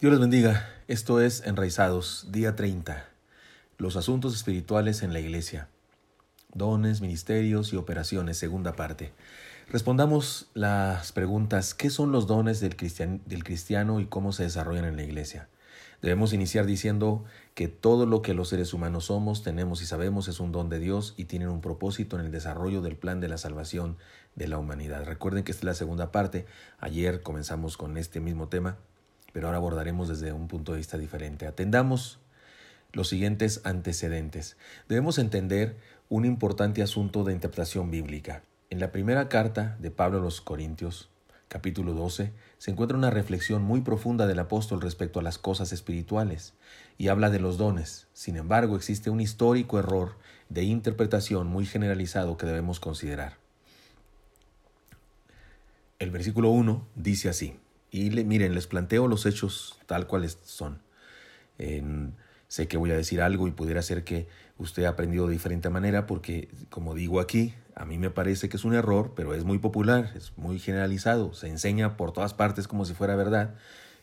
Dios les bendiga. Esto es Enraizados, día 30. Los asuntos espirituales en la iglesia. Dones, ministerios y operaciones, segunda parte. Respondamos las preguntas, ¿qué son los dones del, del cristiano y cómo se desarrollan en la iglesia? Debemos iniciar diciendo que todo lo que los seres humanos somos, tenemos y sabemos es un don de Dios y tienen un propósito en el desarrollo del plan de la salvación de la humanidad. Recuerden que esta es la segunda parte. Ayer comenzamos con este mismo tema pero ahora abordaremos desde un punto de vista diferente. Atendamos los siguientes antecedentes. Debemos entender un importante asunto de interpretación bíblica. En la primera carta de Pablo a los Corintios, capítulo 12, se encuentra una reflexión muy profunda del apóstol respecto a las cosas espirituales y habla de los dones. Sin embargo, existe un histórico error de interpretación muy generalizado que debemos considerar. El versículo 1 dice así, y le, miren, les planteo los hechos tal cuales son. sé que voy a decir algo y pudiera ser que usted ha aprendido de diferente manera porque, como digo aquí, a mí me parece que es un error, pero es muy popular, es muy generalizado, se enseña por todas partes como si fuera verdad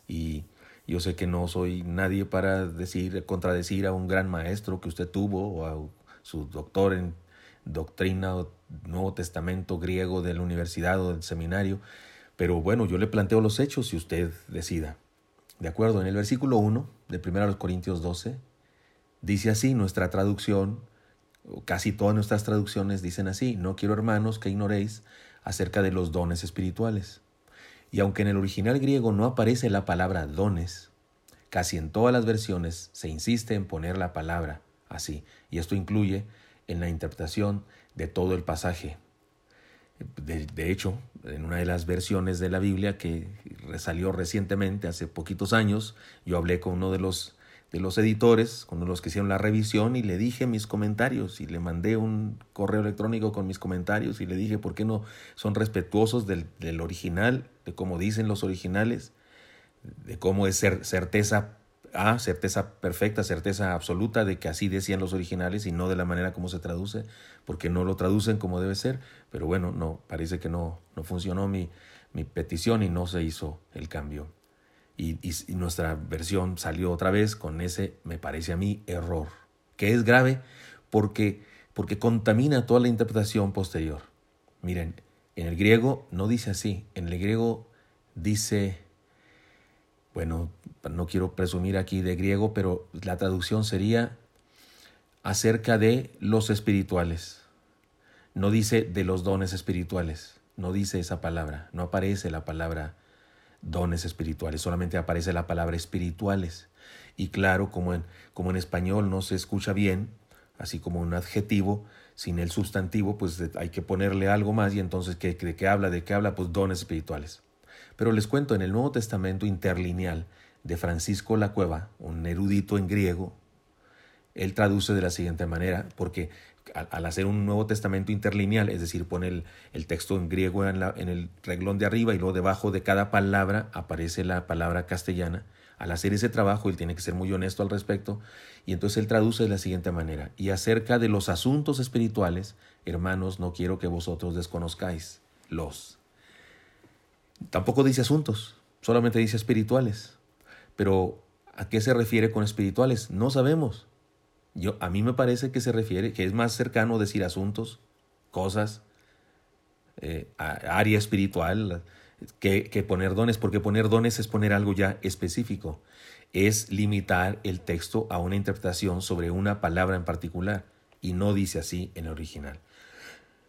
y yo sé que no soy nadie para decir, contradecir a un gran maestro que usted tuvo o a su doctor en doctrina o Nuevo Testamento griego de la universidad o del seminario. Pero bueno, yo le planteo los hechos y usted decida. De acuerdo, en el versículo 1 de 1 Corintios 12, dice así nuestra traducción, casi todas nuestras traducciones dicen así, no quiero hermanos que ignoréis acerca de los dones espirituales. Y aunque en el original griego no aparece la palabra dones, casi en todas las versiones se insiste en poner la palabra así, y esto incluye en la interpretación de todo el pasaje. De, hecho, en una de las versiones de la Biblia que salió recientemente, hace poquitos años, yo hablé con uno de los, de los editores, con uno de los que hicieron la revisión, y le dije mis comentarios, y le mandé un correo electrónico con mis comentarios, y le dije por qué no son respetuosos del, del original, de cómo dicen los originales, de cómo es certeza a certeza perfecta, certeza absoluta de que así decían los originales y no de la manera como se traduce, porque no lo traducen como debe ser, pero bueno, no, parece que no, no funcionó mi, mi petición y no se hizo el cambio. Y, y, nuestra versión salió otra vez con ese, me parece a mí, error, que es grave porque, porque contamina toda la interpretación posterior. Miren, en el griego no dice así, en el griego dice bueno, no quiero presumir aquí de griego, pero la traducción sería acerca de los espirituales. No dice de los dones espirituales, no dice esa palabra, no aparece la palabra dones espirituales, solamente aparece la palabra espirituales. Y claro, como en, como en español no se escucha bien, así como un adjetivo, sin el sustantivo, pues hay que ponerle algo más y entonces, ¿de qué habla? ¿De qué habla? Pues dones espirituales. Pero les cuento, en el Nuevo Testamento interlineal de Francisco La Cueva, un erudito en griego, él traduce de la siguiente manera, porque al, hacer un Nuevo Testamento interlineal, es decir, pone el, texto en griego en, en, el reglón de arriba y luego debajo de cada palabra aparece la palabra castellana, al hacer ese trabajo él tiene que ser muy honesto al respecto, y entonces él traduce de la siguiente manera, y acerca de los asuntos espirituales, hermanos, no quiero que vosotros desconozcáis los Tampoco dice asuntos, solamente dice espirituales. Pero ¿a qué se refiere con espirituales? No sabemos. Yo, a mí me parece que se refiere, que es más cercano decir asuntos, cosas, eh, área espiritual, que, que poner dones, porque poner dones es poner algo ya específico, es limitar el texto a una interpretación sobre una palabra en particular, y no dice así en el original.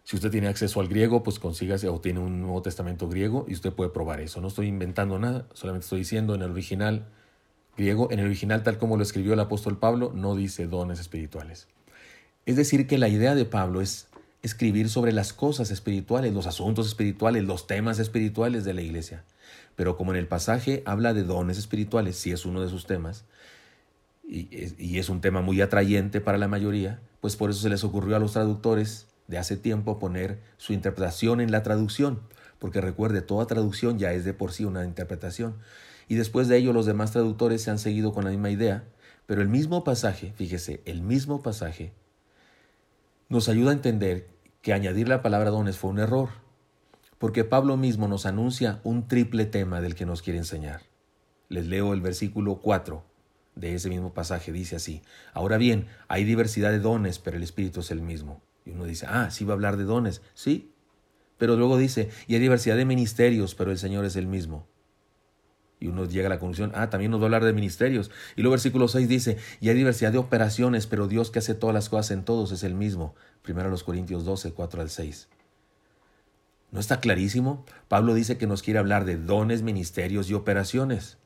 Si usted tiene acceso al griego, pues consígase o tiene un Nuevo Testamento griego y usted puede probar eso. No estoy inventando nada, solamente estoy diciendo en el original griego, en el original tal como lo escribió el apóstol Pablo, no dice dones espirituales. Es decir, que la idea de Pablo es escribir sobre las cosas espirituales, los asuntos espirituales, los temas espirituales de la iglesia. Pero como en el pasaje habla de dones espirituales, si es uno de sus temas, y es un tema muy atrayente para la mayoría, pues por eso se les ocurrió a los traductores de hace tiempo poner su interpretación en la traducción, porque recuerde, toda traducción ya es de por sí una interpretación. Y después de ello los demás traductores se han seguido con la misma idea, pero el mismo pasaje, fíjese, el mismo pasaje nos ayuda a entender que añadir la palabra dones fue un error, porque Pablo mismo nos anuncia un triple tema del que nos quiere enseñar. Les leo el versículo 4 de ese mismo pasaje, dice así. Ahora bien, hay diversidad de dones, pero el Espíritu es el mismo. Y uno dice, ah, sí va a hablar de dones. Sí, pero luego dice, y hay diversidad de ministerios, pero el Señor es el mismo. Y uno llega a la conclusión, ah, también nos va a hablar de ministerios. Y luego versículo 6 dice, y hay diversidad de operaciones, pero Dios que hace todas las cosas en todos es el mismo. Primero los Corintios 12, 4 al 6. ¿No está clarísimo? Pablo dice que nos quiere hablar de dones, ministerios y operaciones.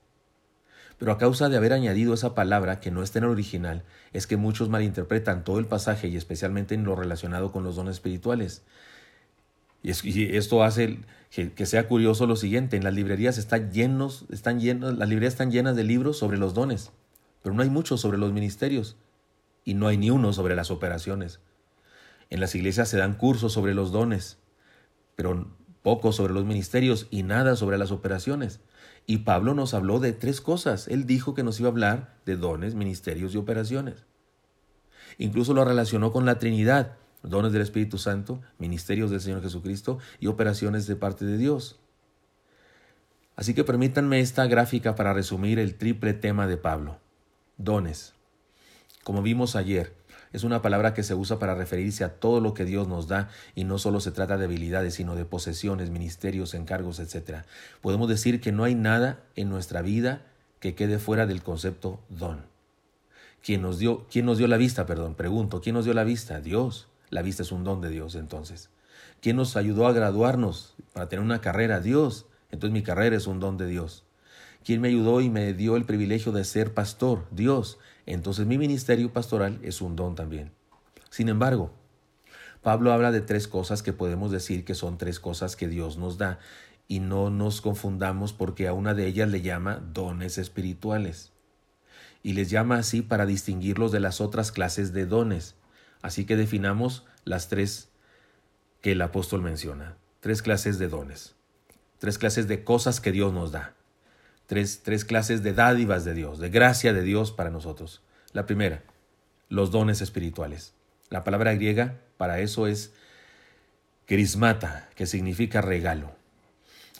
Pero a causa de haber añadido esa palabra que no está en el original, es que muchos malinterpretan todo el pasaje y especialmente en lo relacionado con los dones espirituales. Y, esto hace que, sea curioso lo siguiente, en las librerías están llenos, están llenos, las librerías están llenas de libros sobre los dones, pero no hay muchos sobre los ministerios y no hay ni uno sobre las operaciones. En las iglesias se dan cursos sobre los dones, pero poco sobre los ministerios y nada sobre las operaciones. Y Pablo nos habló de tres cosas. Él dijo que nos iba a hablar de dones, ministerios y operaciones. Incluso lo relacionó con la Trinidad dones del Espíritu Santo, ministerios del Señor Jesucristo y operaciones de parte de Dios. Así que permítanme esta gráfica para resumir el triple tema de Pablo. Dones. Como vimos ayer, es una palabra que se usa para referirse a todo lo que Dios nos da y no solo se trata de habilidades, sino de posesiones, ministerios, encargos, etc. Podemos decir que no hay nada en nuestra vida que quede fuera del concepto don. ¿Quién nos dio, quién nos dio la vista? Perdón, pregunto, ¿quién nos dio la vista? Dios. La vista es un don de Dios entonces. ¿Quién nos ayudó a graduarnos para tener una carrera? Dios. Entonces mi carrera es un don de Dios. ¿Quién me ayudó y me dio el privilegio de ser pastor? Dios. Entonces mi ministerio pastoral es un don también. Sin embargo, Pablo habla de tres cosas que podemos decir que son tres cosas que Dios nos da y no nos confundamos porque a una de ellas le llama dones espirituales. Y les llama así para distinguirlos de las otras clases de dones. Así que definamos las tres que el apóstol menciona. Tres clases de dones. Tres clases de cosas que Dios nos da. Tres, clases de dádivas de Dios, de gracia de Dios para nosotros. La primera, los dones espirituales. La palabra griega para eso es crismata, que significa regalo.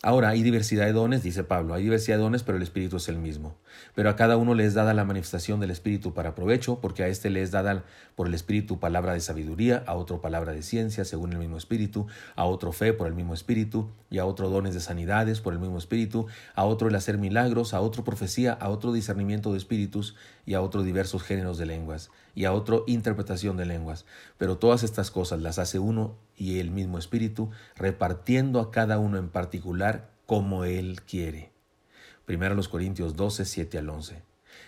Ahora, hay diversidad de dones, dice Pablo, hay diversidad de dones, pero el Espíritu es el mismo. Pero a cada uno le es dada la manifestación del Espíritu para provecho, porque a éste le es dada por el Espíritu palabra de sabiduría, a otro palabra de ciencia, según el mismo Espíritu, a otro fe por el mismo Espíritu, y a otro dones de sanidades por el mismo Espíritu, a otro el hacer milagros, a otro profecía, a otro discernimiento de espíritus, y a otro diversos géneros de lenguas, y a otro interpretación de lenguas. Pero todas estas cosas las hace uno y el mismo Espíritu, repartiendo a cada uno en particular como Él quiere. Primero los Corintios 12, 7 al 11.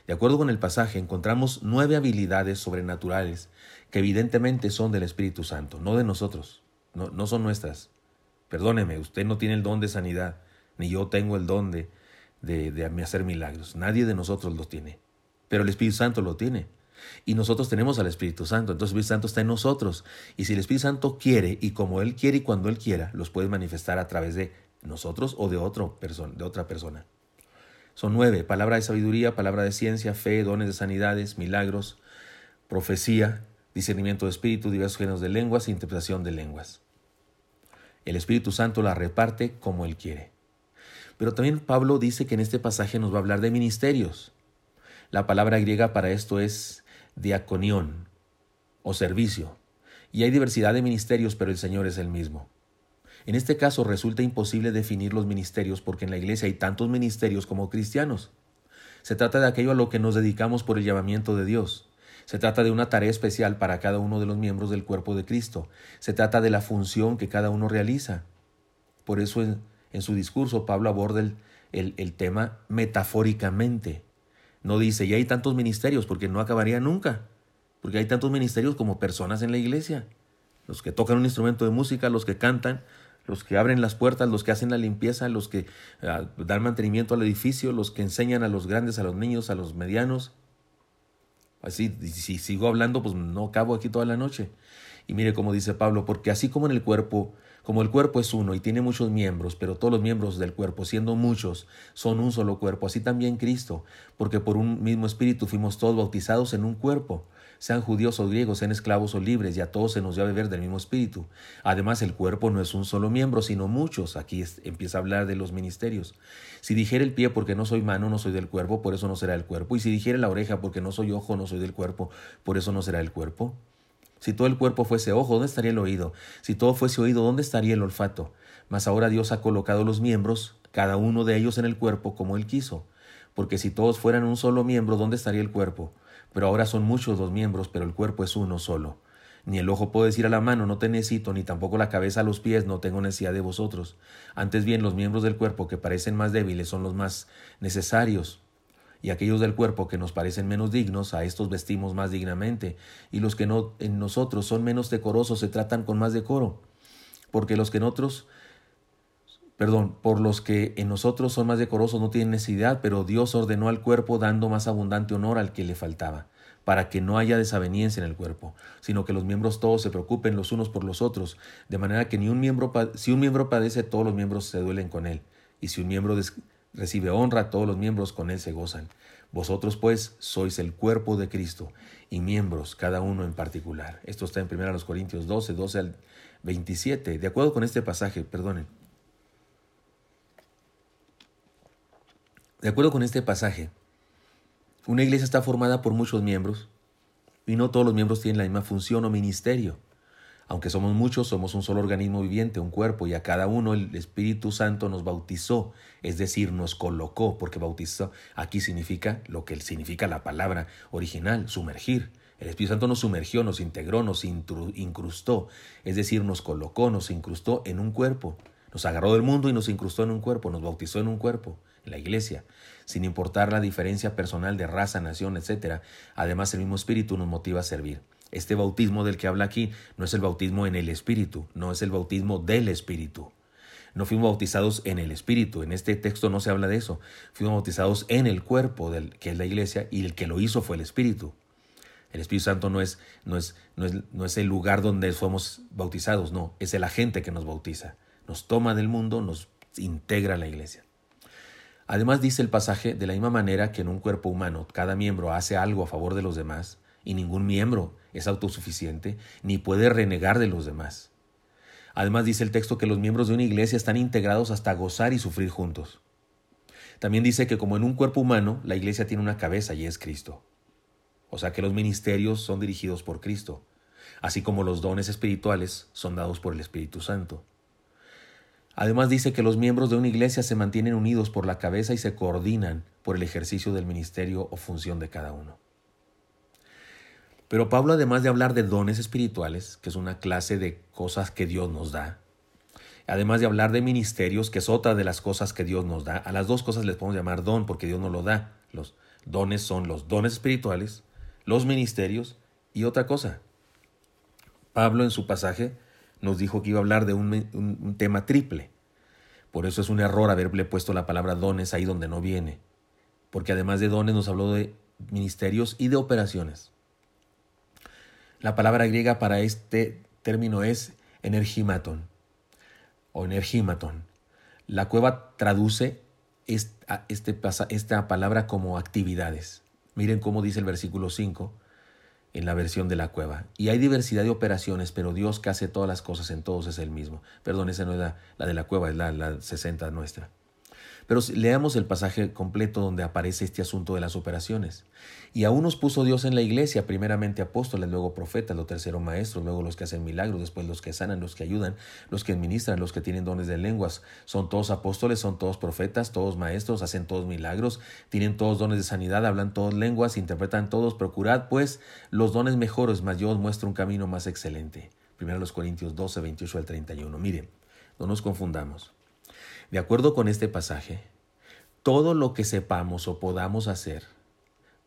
De acuerdo con el pasaje, encontramos nueve habilidades sobrenaturales que evidentemente son del Espíritu Santo, no de nosotros, no, no son nuestras. Perdóneme, usted no tiene el don de sanidad, ni yo tengo el don de, de, de hacer milagros. Nadie de nosotros lo tiene, pero el Espíritu Santo lo tiene. Y nosotros tenemos al Espíritu Santo, entonces el Espíritu Santo está en nosotros. Y si el Espíritu Santo quiere, y como Él quiere y cuando Él quiera, los puede manifestar a través de nosotros o de, de otra persona. Son nueve, palabra de sabiduría, palabra de ciencia, fe, dones de sanidades, milagros, profecía, discernimiento de espíritu, diversos géneros de lenguas e interpretación de lenguas. El Espíritu Santo la reparte como Él quiere. Pero también Pablo dice que en este pasaje nos va a hablar de ministerios. La palabra griega para esto es diaconión o servicio. Y hay diversidad de ministerios, pero el Señor es el mismo. En este caso resulta imposible definir los ministerios porque en la iglesia hay tantos ministerios como cristianos. Se trata de aquello a lo que nos dedicamos por el llamamiento de Dios. Se trata de una tarea especial para cada uno de los miembros del cuerpo de Cristo. Se trata de la función que cada uno realiza. Por eso en, su discurso Pablo aborda el, el tema metafóricamente. No dice, y hay tantos ministerios, porque no acabaría nunca. Porque hay tantos ministerios como personas en la iglesia. Los que tocan un instrumento de música, los que cantan, los que abren las puertas, los que hacen la limpieza, los que ah, dan mantenimiento al edificio, los que enseñan a los grandes, a los niños, a los medianos. Así, si sigo hablando, pues no acabo aquí toda la noche. Y mire cómo dice Pablo, porque así como en el cuerpo, Como el cuerpo es uno y tiene muchos miembros, pero todos los miembros del cuerpo, siendo muchos, son un solo cuerpo, así también Cristo, porque por un mismo espíritu fuimos todos bautizados en un cuerpo, sean judíos o griegos, sean esclavos o libres, y a todos se nos dio a beber del mismo espíritu. Además, el cuerpo no es un solo miembro, sino muchos. Aquí empieza a hablar de los ministerios. Si dijera el pie porque no soy mano, no soy del cuerpo, por eso no será el cuerpo. Y si dijera la oreja porque no soy ojo, no soy del cuerpo, por eso no será el cuerpo. Si todo el cuerpo fuese ojo, ¿dónde estaría el oído? Si todo fuese oído, ¿dónde estaría el olfato? Mas ahora Dios ha colocado los miembros, cada uno de ellos en el cuerpo, como Él quiso. Porque si todos fueran un solo miembro, ¿dónde estaría el cuerpo? Pero ahora son muchos los miembros, pero el cuerpo es uno solo. Ni el ojo puede decir a la mano, no te necesito, ni tampoco la cabeza a los pies, no tengo necesidad de vosotros. Antes bien, los miembros del cuerpo que parecen más débiles son los más necesarios y aquellos del cuerpo que nos parecen menos dignos, a estos vestimos más dignamente, y los que no en nosotros son menos decorosos se tratan con más decoro, porque los que en otros, perdón, por los que en nosotros son más decorosos no tienen necesidad, pero Dios ordenó al cuerpo dando más abundante honor al que le faltaba para que no haya desaveniencia en el cuerpo, sino que los miembros todos se preocupen los unos por los otros, de manera que ni un miembro, si un miembro padece, todos los miembros se duelen con él, y si un miembro recibe honra, todos los miembros con él se gozan. Vosotros pues sois el cuerpo de Cristo y miembros cada uno en particular. Esto está en 1 Corintios 12, 12 al 27. De acuerdo con este pasaje, perdonen. De acuerdo con este pasaje, una iglesia está formada por muchos miembros y no todos los miembros tienen la misma función o ministerio. Aunque somos muchos, somos un solo organismo viviente, un cuerpo, y a cada uno el Espíritu Santo nos bautizó, es decir, nos colocó, porque bautizó aquí significa lo que significa la palabra original, sumergir. El Espíritu Santo nos sumergió, nos integró, nos incrustó, es decir, nos colocó, nos incrustó en un cuerpo. Nos agarró del mundo y nos incrustó en un cuerpo, nos bautizó en un cuerpo, en la iglesia, sin importar la diferencia personal de raza, nación, etc. Además, el mismo Espíritu nos motiva a servir. Este bautismo del que habla aquí no es el bautismo en el Espíritu, no es el bautismo del Espíritu. No fuimos bautizados en el Espíritu, en este texto no se habla de eso. Fuimos bautizados en el cuerpo del, que es la iglesia y el que lo hizo fue el Espíritu. El Espíritu Santo no es, no es, no es, no es el lugar donde fuimos bautizados, no, es el agente que nos bautiza. Nos toma del mundo, nos integra a la iglesia. Además dice el pasaje, de la misma manera que en un cuerpo humano cada miembro hace algo a favor de los demás, y ningún miembro es autosuficiente ni puede renegar de los demás. Además dice el texto que los miembros de una iglesia están integrados hasta gozar y sufrir juntos. También dice que como en un cuerpo humano, la iglesia tiene una cabeza y es Cristo. O sea que los ministerios son dirigidos por Cristo, así como los dones espirituales son dados por el Espíritu Santo. Además dice que los miembros de una iglesia se mantienen unidos por la cabeza y se coordinan por el ejercicio del ministerio o función de cada uno. Pero Pablo, además de hablar de dones espirituales, que es una clase de cosas que Dios nos da, además de hablar de ministerios, que es otra de las cosas que Dios nos da, a las dos cosas les podemos llamar don porque Dios nos lo da. Los dones son los dones espirituales, los ministerios y otra cosa. Pablo en su pasaje nos dijo que iba a hablar de un tema triple. Por eso es un error haberle puesto la palabra dones ahí donde no viene. Porque además de dones nos habló de ministerios y de operaciones. La palabra griega para este término es energimaton o energimaton. La cueva traduce esta, este, esta palabra como actividades. Miren cómo dice el versículo 5 en la versión de la cueva. Y hay diversidad de operaciones, pero Dios que hace todas las cosas en todos es el mismo. Perdón, esa no es la, la de la cueva, es la, la 60 nuestra. Pero leamos el pasaje completo donde aparece este asunto de las operaciones. Y aún nos puso Dios en la iglesia, primeramente apóstoles, luego profetas, lo tercero maestros, luego los que hacen milagros, después los que sanan, los que ayudan, los que administran, los que tienen dones de lenguas. Son todos apóstoles, son todos profetas, todos maestros, hacen todos milagros, tienen todos dones de sanidad, hablan todas lenguas, interpretan todos. Procurad pues los dones mejores, mas yo os muestro un camino más excelente. Primero los Corintios 12, 28 al 31. Miren, no nos confundamos. De acuerdo con este pasaje, todo lo que sepamos o podamos hacer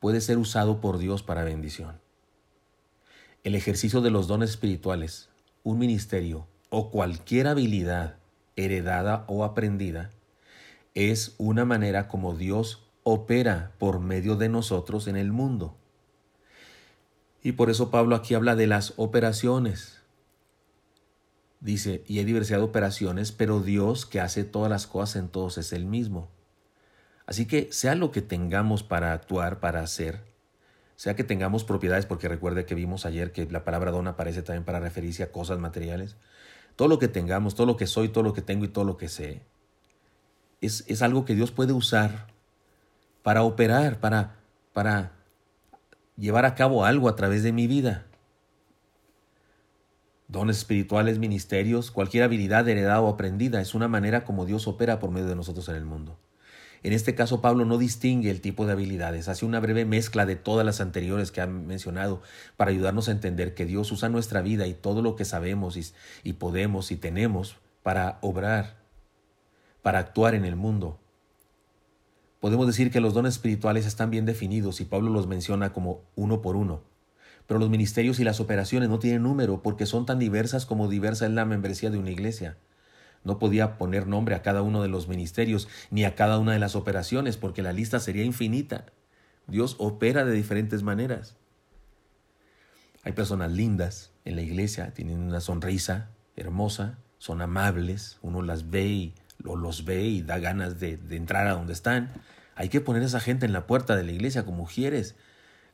puede ser usado por Dios para bendición. El ejercicio de los dones espirituales, un ministerio o cualquier habilidad heredada o aprendida es una manera como Dios opera por medio de nosotros en el mundo. Y por eso Pablo aquí habla de las operaciones. Dice, y hay diversidad de operaciones, pero Dios que hace todas las cosas en todos es el mismo. Así que sea lo que tengamos para actuar, para hacer, sea que tengamos propiedades, porque recuerde que vimos ayer que la palabra don aparece también para referirse a cosas materiales, todo lo que tengamos, todo lo que soy, todo lo que tengo y todo lo que sé, es, es algo que Dios puede usar para operar, para, para llevar a cabo algo a través de mi vida dones espirituales, ministerios, cualquier habilidad heredada o aprendida, es una manera como Dios opera por medio de nosotros en el mundo. En este caso, Pablo no distingue el tipo de habilidades, hace una breve mezcla de todas las anteriores que han mencionado para ayudarnos a entender que Dios usa nuestra vida y todo lo que sabemos y, y podemos y tenemos para obrar, para actuar en el mundo. Podemos decir que los dones espirituales están bien definidos y Pablo los menciona como uno por uno. Pero los ministerios y las operaciones no tienen número porque son tan diversas como diversa es la membresía de una iglesia. No podía poner nombre a cada uno de los ministerios ni a cada una de las operaciones porque la lista sería infinita. Dios opera de diferentes maneras. Hay personas lindas en la iglesia, tienen una sonrisa hermosa, son amables, uno las ve y los ve y da ganas de, de entrar a donde están. Hay que poner a esa gente en la puerta de la iglesia como quieres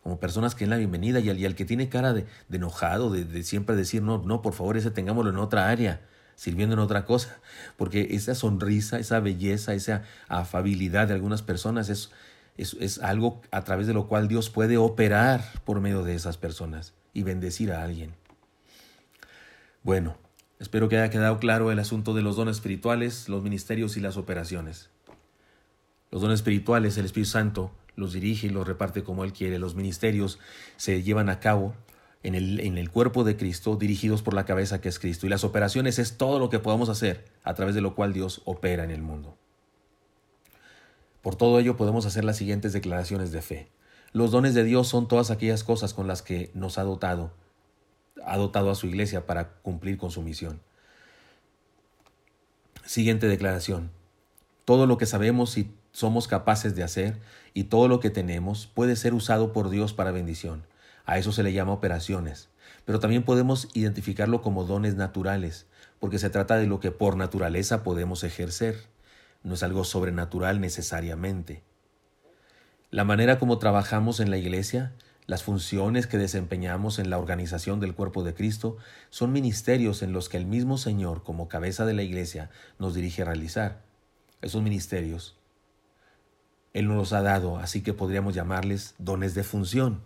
como personas que den la bienvenida y al, que tiene cara de, enojado, de, siempre decir, no, no, por favor, ese tengámoslo en otra área, sirviendo en otra cosa, porque esa sonrisa, esa belleza, esa afabilidad de algunas personas es, es, es algo a través de lo cual Dios puede operar por medio de esas personas y bendecir a alguien. Bueno, espero que haya quedado claro el asunto de los dones espirituales, los ministerios y las operaciones. Los dones espirituales, el Espíritu Santo, los dirige y los reparte como Él quiere. Los ministerios se llevan a cabo en el, en el, cuerpo de Cristo, dirigidos por la cabeza que es Cristo. Y las operaciones es todo lo que podamos hacer a través de lo cual Dios opera en el mundo. Por todo ello podemos hacer las siguientes declaraciones de fe. Los dones de Dios son todas aquellas cosas con las que nos ha dotado, ha dotado a su iglesia para cumplir con su misión. Siguiente declaración. Todo lo que sabemos y somos capaces de hacer y todo lo que tenemos puede ser usado por Dios para bendición. A eso se le llama operaciones. Pero también podemos identificarlo como dones naturales, porque se trata de lo que por naturaleza podemos ejercer. No es algo sobrenatural necesariamente. La manera como trabajamos en la iglesia, las funciones que desempeñamos en la organización del cuerpo de Cristo, son ministerios en los que el mismo Señor, como cabeza de la iglesia, nos dirige a realizar. Esos ministerios él nos los ha dado, así que podríamos llamarles dones de función.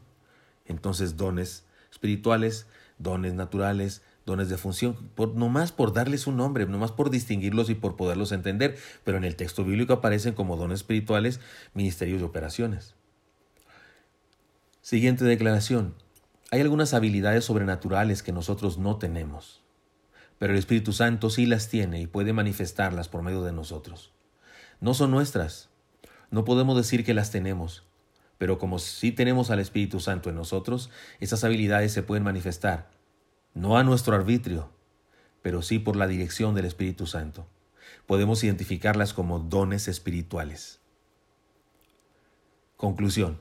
Entonces, dones espirituales, dones naturales, dones de función, por, nomás por darles un nombre, nomás por distinguirlos y por poderlos entender, pero en el texto bíblico aparecen como dones espirituales, ministerios de operaciones. Siguiente declaración. Hay algunas habilidades sobrenaturales que nosotros no tenemos, pero el Espíritu Santo sí las tiene y puede manifestarlas por medio de nosotros. No son nuestras, no podemos decir que las tenemos, pero como sí tenemos al Espíritu Santo en nosotros, esas habilidades se pueden manifestar, no a nuestro arbitrio, pero sí por la dirección del Espíritu Santo. Podemos identificarlas como dones espirituales. Conclusión.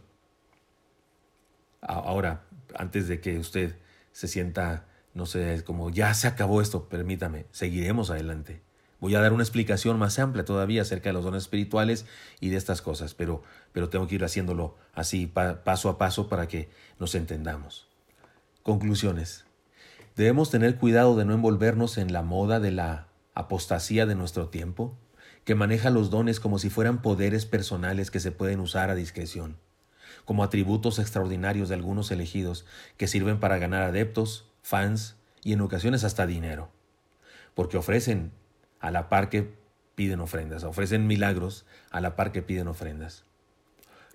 Ahora, antes de que usted se sienta, no sé, como ya se acabó esto, permítame, seguiremos adelante. Voy a dar una explicación más amplia todavía acerca de los dones espirituales y de estas cosas, pero, pero tengo que ir haciéndolo así paso a paso para que nos entendamos. Conclusiones. Debemos tener cuidado de no envolvernos en la moda de la apostasía de nuestro tiempo, que maneja los dones como si fueran poderes personales que se pueden usar a discreción, como atributos extraordinarios de algunos elegidos que sirven para ganar adeptos, fans y en ocasiones hasta dinero, porque ofrecen a la par que piden ofrendas, ofrecen milagros a la par que piden ofrendas.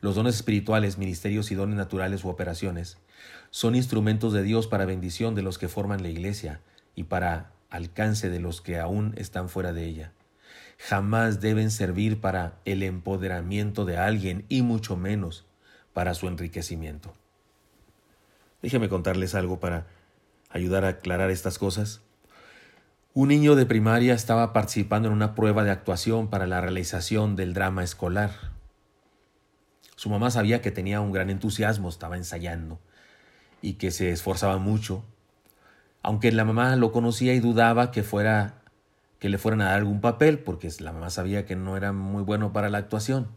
Los dones espirituales, ministerios y dones naturales u operaciones son instrumentos de Dios para bendición de los que forman la iglesia y para alcance de los que aún están fuera de ella. Jamás deben servir para el empoderamiento de alguien y mucho menos para su enriquecimiento. Déjeme contarles algo para ayudar a aclarar estas cosas. Un niño de primaria estaba participando en una prueba de actuación para la realización del drama escolar. Su mamá sabía que tenía un gran entusiasmo, estaba ensayando y que se esforzaba mucho. Aunque la mamá lo conocía y dudaba que fuera que le fueran a dar algún papel, porque la mamá sabía que no era muy bueno para la actuación.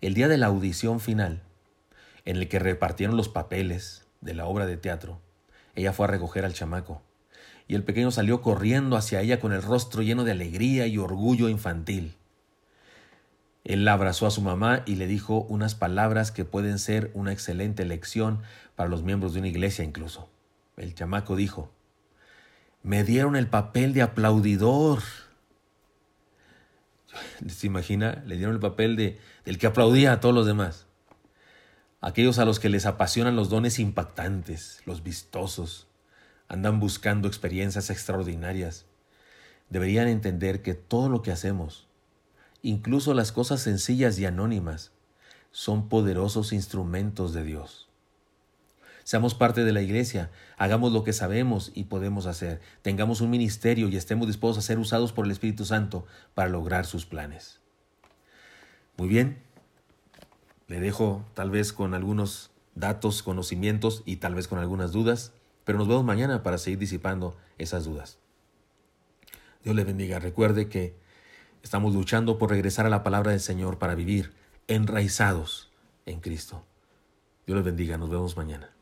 El día de la audición final, en el que repartieron los papeles de la obra de teatro, ella fue a recoger al chamaco, y el pequeño salió corriendo hacia ella con el rostro lleno de alegría y orgullo infantil. Él abrazó a su mamá y le dijo unas palabras que pueden ser una excelente lección para los miembros de una iglesia incluso. El chamaco dijo, me dieron el papel de aplaudidor. ¿Se imagina? Le dieron el papel de, del que aplaudía a todos los demás. Aquellos a los que les apasionan los dones impactantes, los vistosos, andan buscando experiencias extraordinarias. Deberían entender que todo lo que hacemos, incluso las cosas sencillas y anónimas, son poderosos instrumentos de Dios. Seamos parte de la iglesia, hagamos lo que sabemos y podemos hacer, tengamos un ministerio y estemos dispuestos a ser usados por el Espíritu Santo para lograr sus planes. Muy bien, le dejo tal vez con algunos datos, conocimientos y tal vez con algunas dudas, pero nos vemos mañana para seguir disipando esas dudas. Dios le bendiga. Recuerde que estamos luchando por regresar a la palabra del Señor para vivir enraizados en Cristo. Dios les bendiga. Nos vemos mañana.